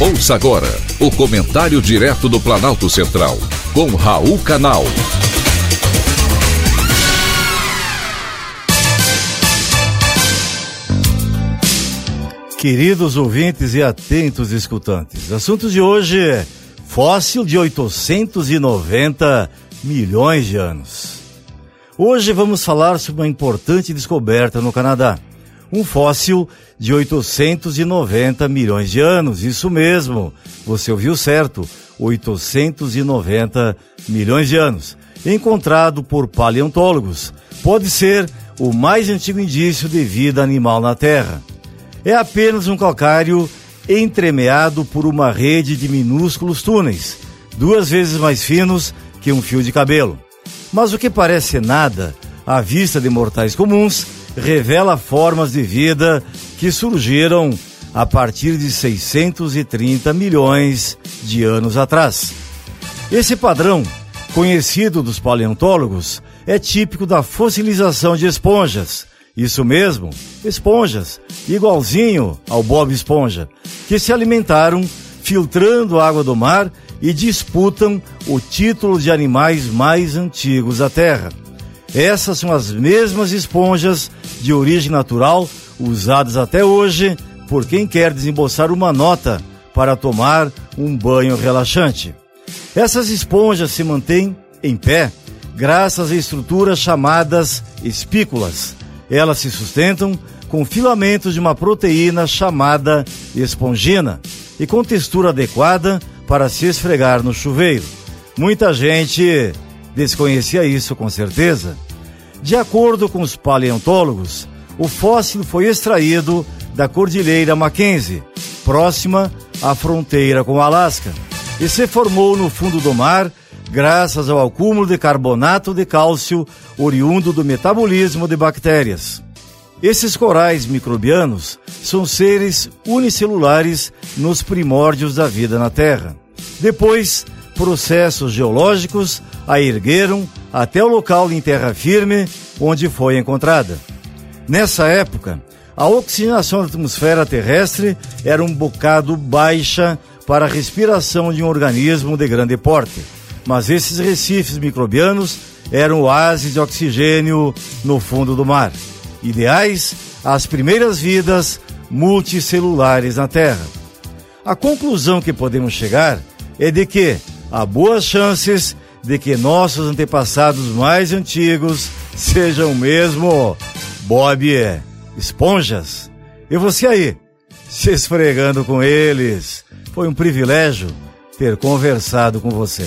Ouça agora o comentário direto do Planalto Central, com Raul Canal. Queridos ouvintes e atentos escutantes, assunto de hoje é fóssil de 890 milhões de anos. Hoje vamos falar sobre uma importante descoberta no Canadá. Um fóssil de 890 milhões de anos, isso mesmo, você ouviu certo, 890 milhões de anos. Encontrado por paleontólogos, pode ser o mais antigo indício de vida animal na Terra. É apenas um calcário entremeado por uma rede de minúsculos túneis, duas vezes mais finos que um fio de cabelo. Mas o que parece nada, à vista de mortais comuns, revela formas de vida que surgiram a partir de 630 milhões de anos atrás. Esse padrão, conhecido dos paleontólogos, é típico da fossilização de esponjas. Isso mesmo, esponjas, igualzinho ao Bob Esponja, que se alimentaram filtrando a água do mar e disputam o título de animais mais antigos da Terra. Essas são as mesmas esponjas de origem natural usadas até hoje por quem quer desembolsar uma nota para tomar um banho relaxante. Essas esponjas se mantêm em pé graças a estruturas chamadas espículas. Elas se sustentam com filamentos de uma proteína chamada espongina e com textura adequada para se esfregar no chuveiro. Muita gente desconhecia isso com certeza. De acordo com os paleontólogos, o fóssil foi extraído da Cordilheira Mackenzie, próxima à fronteira com o Alasca, e se formou no fundo do mar graças ao acúmulo de carbonato de cálcio oriundo do metabolismo de bactérias. Esses corais microbianos são seres unicelulares nos primórdios da vida na Terra. Depois, processos geológicos a ergueram até o local em terra firme onde foi encontrada. Nessa época, a oxigenação da atmosfera terrestre era um bocado baixa para a respiração de um organismo de grande porte, mas esses recifes microbianos eram oásis de oxigênio no fundo do mar, ideais às primeiras vidas multicelulares na Terra. A conclusão que podemos chegar é de que há boas chances de que nossos antepassados mais antigos sejam mesmo Bob esponjas. E você aí, se esfregando com eles. Foi um privilégio ter conversado com você.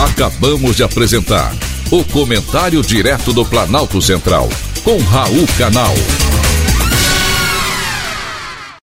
Acabamos de apresentar o Comentário Direto do Planalto Central, com Raul Canal.